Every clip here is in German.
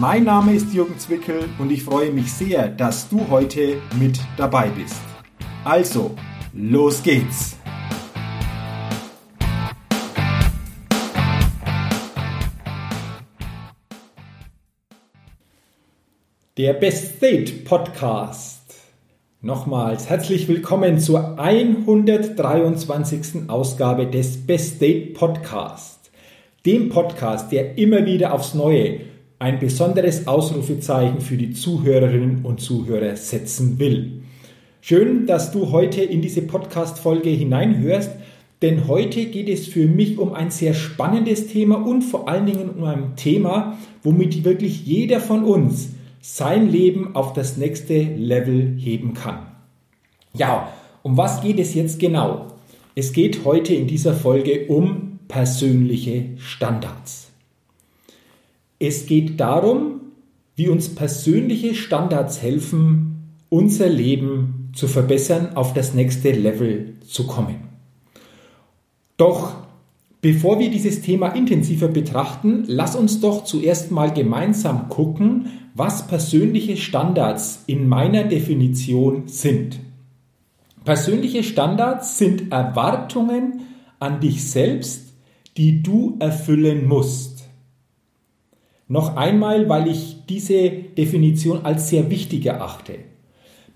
Mein Name ist Jürgen Zwickel und ich freue mich sehr, dass du heute mit dabei bist. Also, los geht's! Der Best State Podcast. Nochmals herzlich willkommen zur 123. Ausgabe des Best State Podcast. Dem Podcast, der immer wieder aufs Neue ein besonderes Ausrufezeichen für die Zuhörerinnen und Zuhörer setzen will. Schön, dass du heute in diese Podcast-Folge hineinhörst, denn heute geht es für mich um ein sehr spannendes Thema und vor allen Dingen um ein Thema, womit wirklich jeder von uns sein Leben auf das nächste Level heben kann. Ja, um was geht es jetzt genau? Es geht heute in dieser Folge um persönliche Standards. Es geht darum, wie uns persönliche Standards helfen, unser Leben zu verbessern, auf das nächste Level zu kommen. Doch bevor wir dieses Thema intensiver betrachten, lass uns doch zuerst mal gemeinsam gucken, was persönliche Standards in meiner Definition sind. Persönliche Standards sind Erwartungen an dich selbst, die du erfüllen musst. Noch einmal, weil ich diese Definition als sehr wichtig erachte.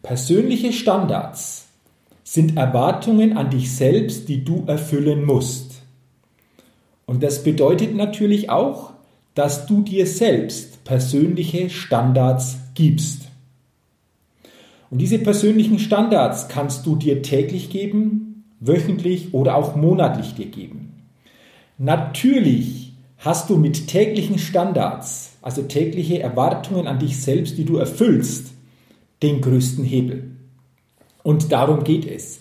Persönliche Standards sind Erwartungen an dich selbst, die du erfüllen musst. Und das bedeutet natürlich auch, dass du dir selbst persönliche Standards gibst. Und diese persönlichen Standards kannst du dir täglich geben, wöchentlich oder auch monatlich dir geben. Natürlich hast du mit täglichen Standards, also tägliche Erwartungen an dich selbst, die du erfüllst, den größten Hebel. Und darum geht es.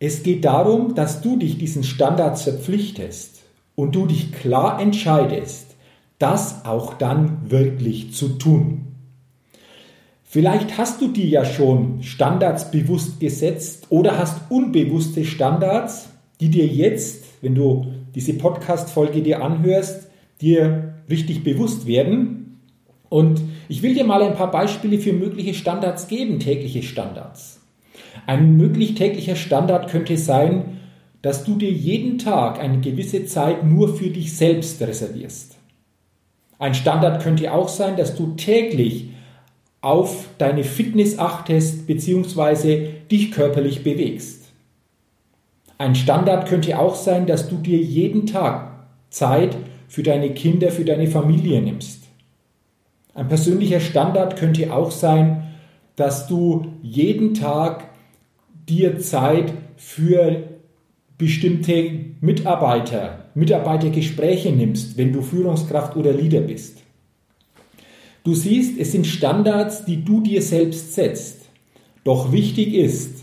Es geht darum, dass du dich diesen Standards verpflichtest und du dich klar entscheidest, das auch dann wirklich zu tun. Vielleicht hast du dir ja schon Standards bewusst gesetzt oder hast unbewusste Standards, die dir jetzt, wenn du diese Podcast-Folge dir anhörst, dir richtig bewusst werden. Und ich will dir mal ein paar Beispiele für mögliche Standards geben, tägliche Standards. Ein möglich täglicher Standard könnte sein, dass du dir jeden Tag eine gewisse Zeit nur für dich selbst reservierst. Ein Standard könnte auch sein, dass du täglich auf deine Fitness achtest bzw. dich körperlich bewegst. Ein Standard könnte auch sein, dass du dir jeden Tag Zeit für deine Kinder, für deine Familie nimmst. Ein persönlicher Standard könnte auch sein, dass du jeden Tag dir Zeit für bestimmte Mitarbeiter, Mitarbeitergespräche nimmst, wenn du Führungskraft oder Leader bist. Du siehst, es sind Standards, die du dir selbst setzt. Doch wichtig ist,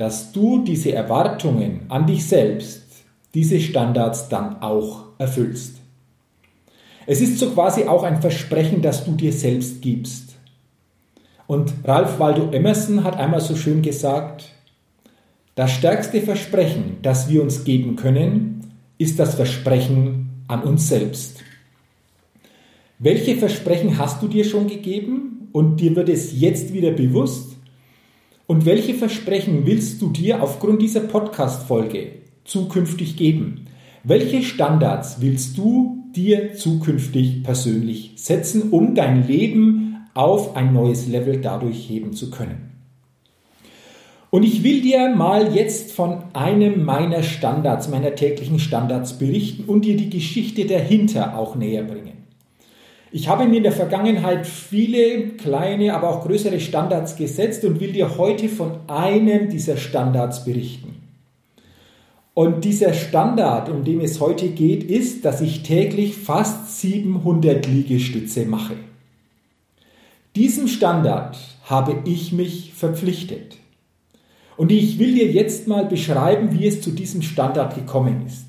dass du diese Erwartungen an dich selbst, diese Standards dann auch erfüllst. Es ist so quasi auch ein Versprechen, das du dir selbst gibst. Und Ralph Waldo Emerson hat einmal so schön gesagt, das stärkste Versprechen, das wir uns geben können, ist das Versprechen an uns selbst. Welche Versprechen hast du dir schon gegeben und dir wird es jetzt wieder bewusst? Und welche Versprechen willst du dir aufgrund dieser Podcast-Folge zukünftig geben? Welche Standards willst du dir zukünftig persönlich setzen, um dein Leben auf ein neues Level dadurch heben zu können? Und ich will dir mal jetzt von einem meiner Standards, meiner täglichen Standards berichten und dir die Geschichte dahinter auch näher bringen. Ich habe mir in der Vergangenheit viele kleine, aber auch größere Standards gesetzt und will dir heute von einem dieser Standards berichten. Und dieser Standard, um den es heute geht, ist, dass ich täglich fast 700 Liegestütze mache. Diesem Standard habe ich mich verpflichtet. Und ich will dir jetzt mal beschreiben, wie es zu diesem Standard gekommen ist.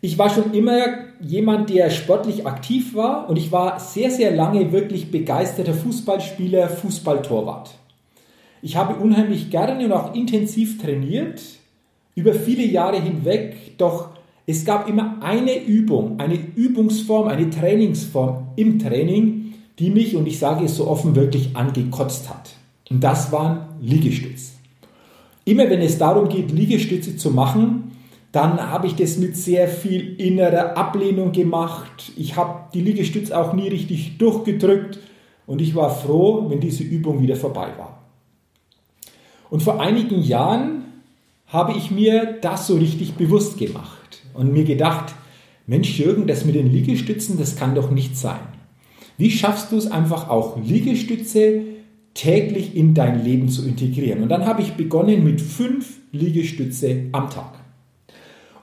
Ich war schon immer jemand, der sportlich aktiv war und ich war sehr, sehr lange wirklich begeisterter Fußballspieler, Fußballtorwart. Ich habe unheimlich gerne und auch intensiv trainiert, über viele Jahre hinweg, doch es gab immer eine Übung, eine Übungsform, eine Trainingsform im Training, die mich, und ich sage es so offen, wirklich angekotzt hat. Und das waren Liegestütze. Immer wenn es darum geht, Liegestütze zu machen, dann habe ich das mit sehr viel innerer Ablehnung gemacht. Ich habe die Liegestütze auch nie richtig durchgedrückt und ich war froh, wenn diese Übung wieder vorbei war. Und vor einigen Jahren habe ich mir das so richtig bewusst gemacht und mir gedacht, Mensch Jürgen, das mit den Liegestützen, das kann doch nicht sein. Wie schaffst du es einfach auch Liegestütze täglich in dein Leben zu integrieren. Und dann habe ich begonnen mit fünf Liegestütze am Tag.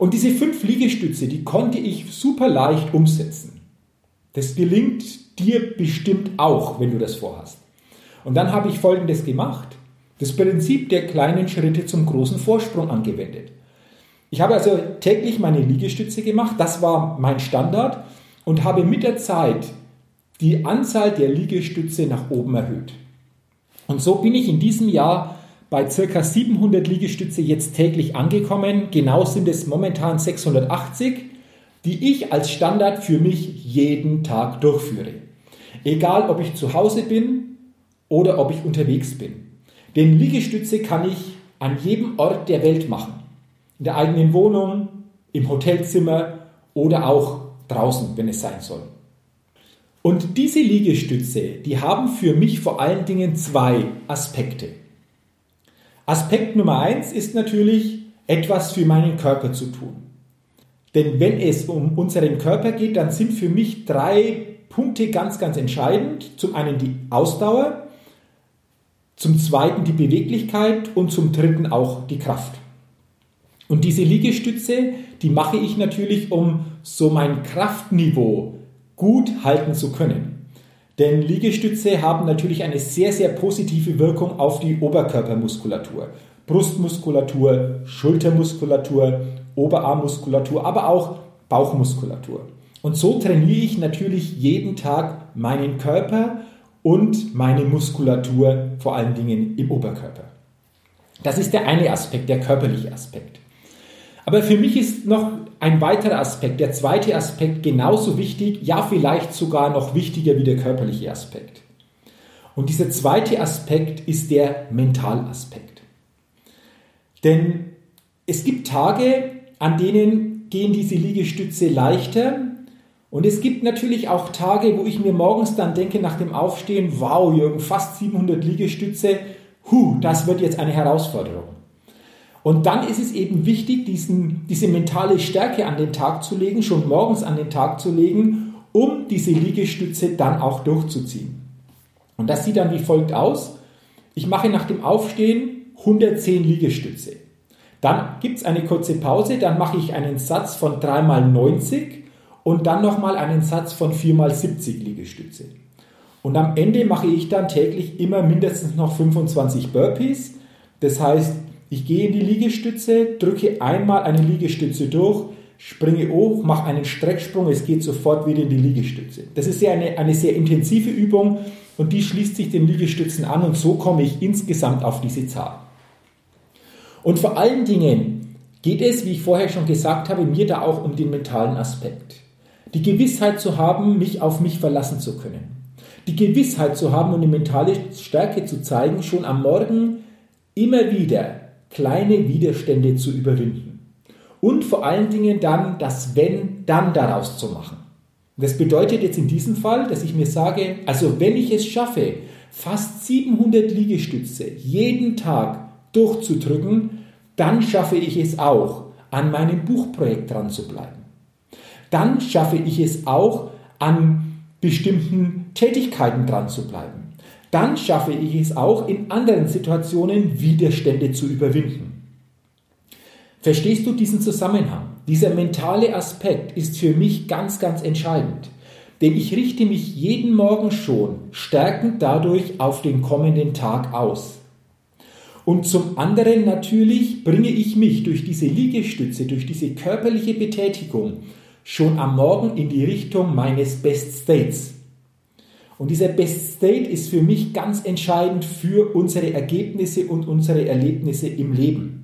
Und diese fünf Liegestütze, die konnte ich super leicht umsetzen. Das gelingt dir bestimmt auch, wenn du das vorhast. Und dann habe ich Folgendes gemacht. Das Prinzip der kleinen Schritte zum großen Vorsprung angewendet. Ich habe also täglich meine Liegestütze gemacht, das war mein Standard und habe mit der Zeit die Anzahl der Liegestütze nach oben erhöht. Und so bin ich in diesem Jahr bei ca. 700 Liegestütze jetzt täglich angekommen. Genau sind es momentan 680, die ich als Standard für mich jeden Tag durchführe. Egal, ob ich zu Hause bin oder ob ich unterwegs bin. Denn Liegestütze kann ich an jedem Ort der Welt machen. In der eigenen Wohnung, im Hotelzimmer oder auch draußen, wenn es sein soll. Und diese Liegestütze, die haben für mich vor allen Dingen zwei Aspekte. Aspekt Nummer eins ist natürlich, etwas für meinen Körper zu tun. Denn wenn es um unseren Körper geht, dann sind für mich drei Punkte ganz, ganz entscheidend. Zum einen die Ausdauer, zum zweiten die Beweglichkeit und zum dritten auch die Kraft. Und diese Liegestütze, die mache ich natürlich, um so mein Kraftniveau gut halten zu können. Denn Liegestütze haben natürlich eine sehr, sehr positive Wirkung auf die Oberkörpermuskulatur. Brustmuskulatur, Schultermuskulatur, Oberarmmuskulatur, aber auch Bauchmuskulatur. Und so trainiere ich natürlich jeden Tag meinen Körper und meine Muskulatur, vor allen Dingen im Oberkörper. Das ist der eine Aspekt, der körperliche Aspekt. Aber für mich ist noch ein weiterer Aspekt, der zweite Aspekt genauso wichtig, ja vielleicht sogar noch wichtiger wie der körperliche Aspekt. Und dieser zweite Aspekt ist der Mentalaspekt. Denn es gibt Tage, an denen gehen diese Liegestütze leichter. Und es gibt natürlich auch Tage, wo ich mir morgens dann denke nach dem Aufstehen, wow, Jürgen, fast 700 Liegestütze, hu, das wird jetzt eine Herausforderung. Und dann ist es eben wichtig, diesen, diese mentale Stärke an den Tag zu legen, schon morgens an den Tag zu legen, um diese Liegestütze dann auch durchzuziehen. Und das sieht dann wie folgt aus. Ich mache nach dem Aufstehen 110 Liegestütze. Dann gibt es eine kurze Pause, dann mache ich einen Satz von 3 mal 90 und dann nochmal einen Satz von 4 mal 70 Liegestütze. Und am Ende mache ich dann täglich immer mindestens noch 25 Burpees. Das heißt, ich gehe in die Liegestütze, drücke einmal eine Liegestütze durch, springe hoch, mache einen Strecksprung, es geht sofort wieder in die Liegestütze. Das ist ja eine, eine sehr intensive Übung und die schließt sich den Liegestützen an und so komme ich insgesamt auf diese Zahl. Und vor allen Dingen geht es, wie ich vorher schon gesagt habe, mir da auch um den mentalen Aspekt. Die Gewissheit zu haben, mich auf mich verlassen zu können. Die Gewissheit zu haben und die mentale Stärke zu zeigen, schon am Morgen immer wieder kleine Widerstände zu überwinden. Und vor allen Dingen dann das Wenn dann daraus zu machen. Das bedeutet jetzt in diesem Fall, dass ich mir sage, also wenn ich es schaffe, fast 700 Liegestütze jeden Tag durchzudrücken, dann schaffe ich es auch, an meinem Buchprojekt dran zu bleiben. Dann schaffe ich es auch, an bestimmten Tätigkeiten dran zu bleiben dann schaffe ich es auch, in anderen Situationen Widerstände zu überwinden. Verstehst du diesen Zusammenhang? Dieser mentale Aspekt ist für mich ganz, ganz entscheidend. denn ich richte mich jeden Morgen schon stärkend dadurch auf den kommenden Tag aus. Und zum anderen natürlich bringe ich mich durch diese Liegestütze, durch diese körperliche Betätigung schon am Morgen in die Richtung meines Best States. Und dieser Best State ist für mich ganz entscheidend für unsere Ergebnisse und unsere Erlebnisse im Leben.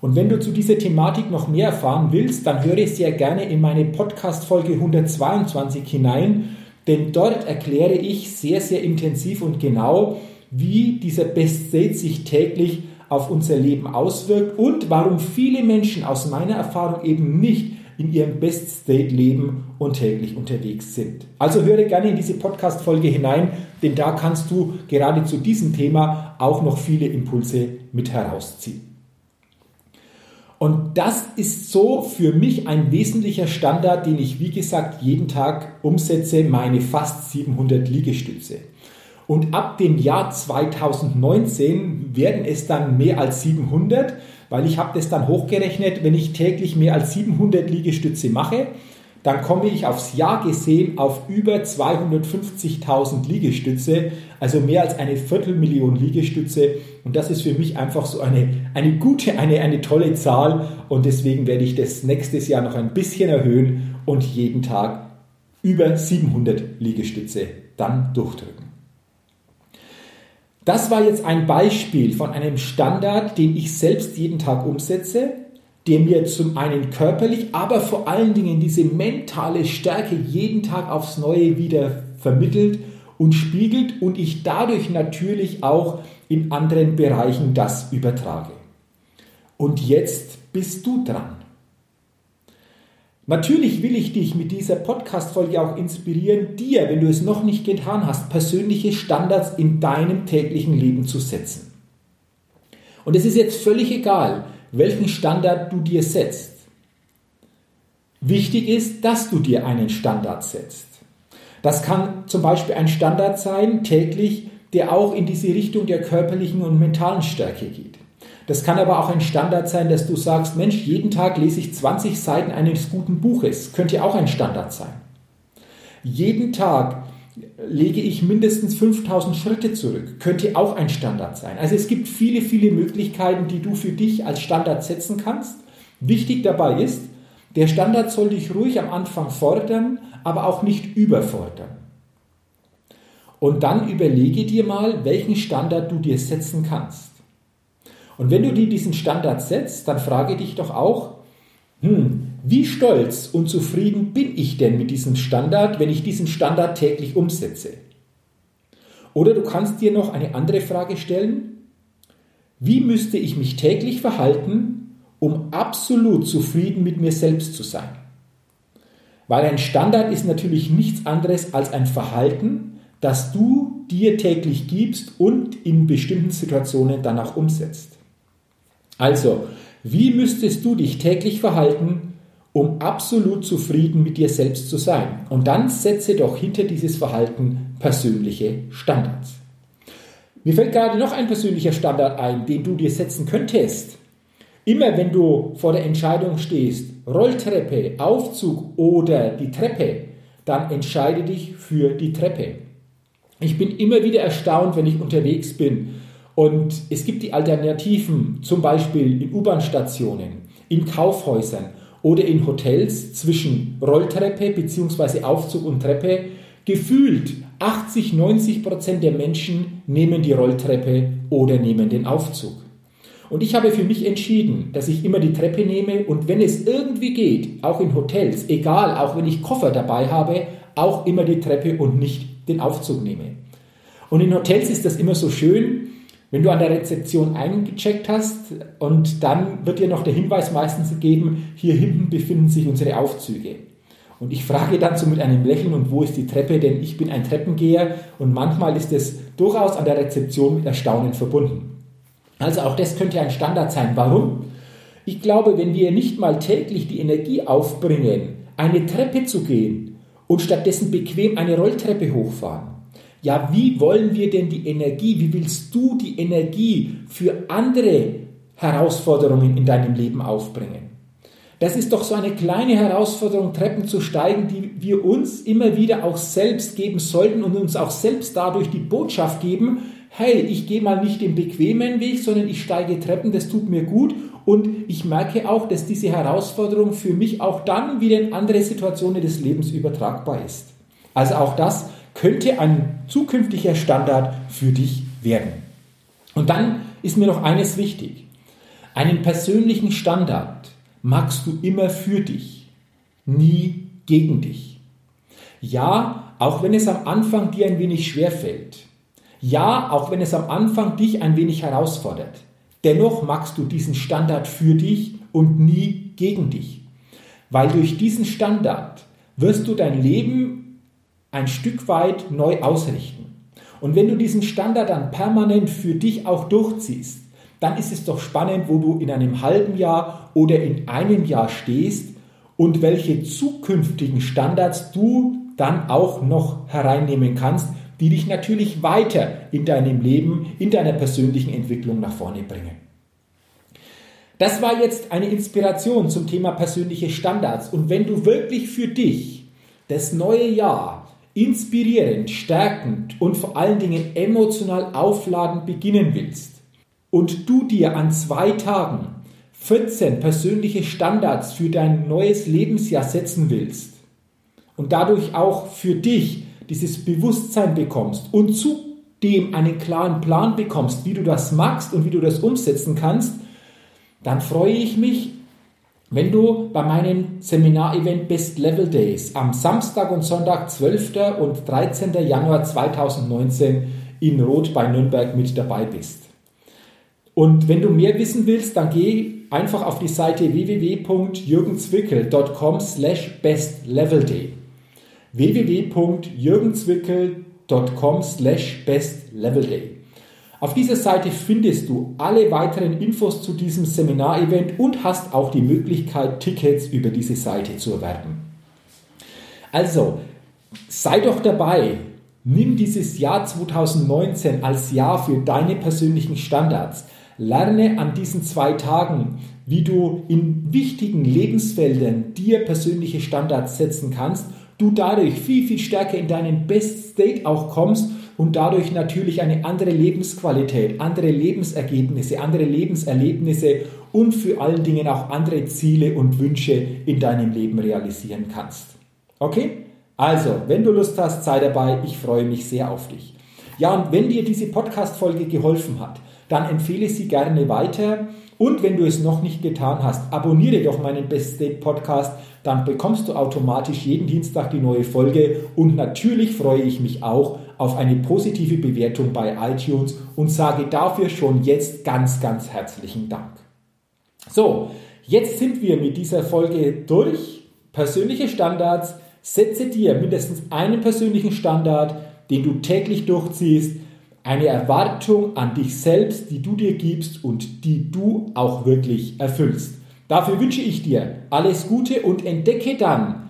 Und wenn du zu dieser Thematik noch mehr erfahren willst, dann höre sehr gerne in meine Podcast-Folge 122 hinein, denn dort erkläre ich sehr, sehr intensiv und genau, wie dieser Best State sich täglich auf unser Leben auswirkt und warum viele Menschen aus meiner Erfahrung eben nicht in ihrem Best State leben und täglich unterwegs sind. Also höre gerne in diese Podcast-Folge hinein, denn da kannst du gerade zu diesem Thema auch noch viele Impulse mit herausziehen. Und das ist so für mich ein wesentlicher Standard, den ich, wie gesagt, jeden Tag umsetze, meine fast 700 Liegestütze. Und ab dem Jahr 2019 werden es dann mehr als 700, weil ich habe das dann hochgerechnet, wenn ich täglich mehr als 700 Liegestütze mache, dann komme ich aufs Jahr gesehen auf über 250.000 Liegestütze, also mehr als eine Viertelmillion Liegestütze. Und das ist für mich einfach so eine, eine gute, eine, eine tolle Zahl. Und deswegen werde ich das nächstes Jahr noch ein bisschen erhöhen und jeden Tag über 700 Liegestütze dann durchdrücken. Das war jetzt ein Beispiel von einem Standard, den ich selbst jeden Tag umsetze der mir zum einen körperlich, aber vor allen Dingen diese mentale Stärke jeden Tag aufs Neue wieder vermittelt und spiegelt und ich dadurch natürlich auch in anderen Bereichen das übertrage. Und jetzt bist du dran. Natürlich will ich dich mit dieser Podcast-Folge auch inspirieren, dir, wenn du es noch nicht getan hast, persönliche Standards in deinem täglichen Leben zu setzen. Und es ist jetzt völlig egal, welchen Standard du dir setzt. Wichtig ist, dass du dir einen Standard setzt. Das kann zum Beispiel ein Standard sein, täglich, der auch in diese Richtung der körperlichen und mentalen Stärke geht. Das kann aber auch ein Standard sein, dass du sagst, Mensch, jeden Tag lese ich 20 Seiten eines guten Buches. Könnte auch ein Standard sein. Jeden Tag lege ich mindestens 5000 Schritte zurück. Könnte auch ein Standard sein. Also es gibt viele, viele Möglichkeiten, die du für dich als Standard setzen kannst. Wichtig dabei ist, der Standard soll dich ruhig am Anfang fordern, aber auch nicht überfordern. Und dann überlege dir mal, welchen Standard du dir setzen kannst. Und wenn du dir diesen Standard setzt, dann frage dich doch auch, hm, wie stolz und zufrieden bin ich denn mit diesem Standard, wenn ich diesen Standard täglich umsetze? Oder du kannst dir noch eine andere Frage stellen. Wie müsste ich mich täglich verhalten, um absolut zufrieden mit mir selbst zu sein? Weil ein Standard ist natürlich nichts anderes als ein Verhalten, das du dir täglich gibst und in bestimmten Situationen dann auch umsetzt. Also, wie müsstest du dich täglich verhalten, um absolut zufrieden mit dir selbst zu sein. Und dann setze doch hinter dieses Verhalten persönliche Standards. Mir fällt gerade noch ein persönlicher Standard ein, den du dir setzen könntest. Immer wenn du vor der Entscheidung stehst, Rolltreppe, Aufzug oder die Treppe, dann entscheide dich für die Treppe. Ich bin immer wieder erstaunt, wenn ich unterwegs bin und es gibt die Alternativen, zum Beispiel in U-Bahn-Stationen, in Kaufhäusern oder in Hotels zwischen Rolltreppe bzw. Aufzug und Treppe gefühlt 80, 90 Prozent der Menschen nehmen die Rolltreppe oder nehmen den Aufzug. Und ich habe für mich entschieden, dass ich immer die Treppe nehme und wenn es irgendwie geht, auch in Hotels, egal, auch wenn ich Koffer dabei habe, auch immer die Treppe und nicht den Aufzug nehme. Und in Hotels ist das immer so schön, wenn du an der Rezeption eingecheckt hast und dann wird dir noch der Hinweis meistens gegeben, hier hinten befinden sich unsere Aufzüge. Und ich frage so mit einem Lächeln, und wo ist die Treppe? Denn ich bin ein Treppengeher und manchmal ist es durchaus an der Rezeption mit Erstaunen verbunden. Also auch das könnte ein Standard sein. Warum? Ich glaube, wenn wir nicht mal täglich die Energie aufbringen, eine Treppe zu gehen und stattdessen bequem eine Rolltreppe hochfahren, ja, wie wollen wir denn die Energie, wie willst du die Energie für andere Herausforderungen in deinem Leben aufbringen? Das ist doch so eine kleine Herausforderung, Treppen zu steigen, die wir uns immer wieder auch selbst geben sollten und uns auch selbst dadurch die Botschaft geben, hey, ich gehe mal nicht den bequemen Weg, sondern ich steige Treppen, das tut mir gut und ich merke auch, dass diese Herausforderung für mich auch dann wieder in andere Situationen des Lebens übertragbar ist. Also auch das könnte ein zukünftiger Standard für dich werden. Und dann ist mir noch eines wichtig. Einen persönlichen Standard magst du immer für dich, nie gegen dich. Ja, auch wenn es am Anfang dir ein wenig schwer fällt. Ja, auch wenn es am Anfang dich ein wenig herausfordert. Dennoch magst du diesen Standard für dich und nie gegen dich. Weil durch diesen Standard wirst du dein Leben ein Stück weit neu ausrichten. Und wenn du diesen Standard dann permanent für dich auch durchziehst, dann ist es doch spannend, wo du in einem halben Jahr oder in einem Jahr stehst und welche zukünftigen Standards du dann auch noch hereinnehmen kannst, die dich natürlich weiter in deinem Leben, in deiner persönlichen Entwicklung nach vorne bringen. Das war jetzt eine Inspiration zum Thema persönliche Standards. Und wenn du wirklich für dich das neue Jahr inspirierend, stärkend und vor allen Dingen emotional aufladend beginnen willst, und du dir an zwei Tagen 14 persönliche Standards für dein neues Lebensjahr setzen willst und dadurch auch für dich dieses Bewusstsein bekommst und zudem einen klaren Plan bekommst, wie du das magst und wie du das umsetzen kannst, dann freue ich mich, wenn du bei meinem Seminarevent Best Level Days am Samstag und Sonntag 12. und 13. Januar 2019 in Rot bei Nürnberg mit dabei bist. Und wenn du mehr wissen willst, dann geh einfach auf die Seite www.jürgenzwickel.com slash bestlevelday www.jürgenzwickel.com slash bestlevelday Auf dieser Seite findest du alle weiteren Infos zu diesem Seminarevent und hast auch die Möglichkeit, Tickets über diese Seite zu erwerben. Also, sei doch dabei. Nimm dieses Jahr 2019 als Jahr für deine persönlichen Standards. Lerne an diesen zwei Tagen, wie du in wichtigen Lebensfeldern dir persönliche Standards setzen kannst, du dadurch viel, viel stärker in deinen Best State auch kommst und dadurch natürlich eine andere Lebensqualität, andere Lebensergebnisse, andere Lebenserlebnisse und für allen Dingen auch andere Ziele und Wünsche in deinem Leben realisieren kannst. Okay? Also, wenn du Lust hast, sei dabei. Ich freue mich sehr auf dich. Ja, und wenn dir diese Podcast-Folge geholfen hat, dann empfehle sie gerne weiter. Und wenn du es noch nicht getan hast, abonniere doch meinen Best State Podcast, dann bekommst du automatisch jeden Dienstag die neue Folge und natürlich freue ich mich auch auf eine positive Bewertung bei iTunes und sage dafür schon jetzt ganz, ganz herzlichen Dank. So, jetzt sind wir mit dieser Folge durch. Persönliche Standards. Setze dir mindestens einen persönlichen Standard, den du täglich durchziehst eine Erwartung an dich selbst, die du dir gibst und die du auch wirklich erfüllst. Dafür wünsche ich dir alles Gute und entdecke dann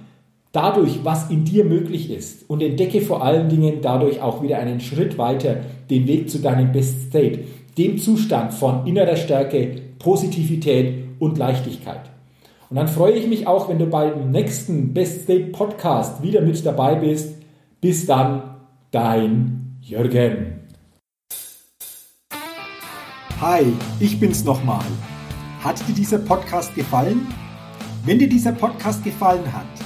dadurch, was in dir möglich ist und entdecke vor allen Dingen dadurch auch wieder einen Schritt weiter den Weg zu deinem Best State, dem Zustand von innerer Stärke, Positivität und Leichtigkeit. Und dann freue ich mich auch, wenn du beim nächsten Best State Podcast wieder mit dabei bist. Bis dann, dein Jürgen. Hi, ich bin's nochmal. Hat dir dieser Podcast gefallen? Wenn dir dieser Podcast gefallen hat,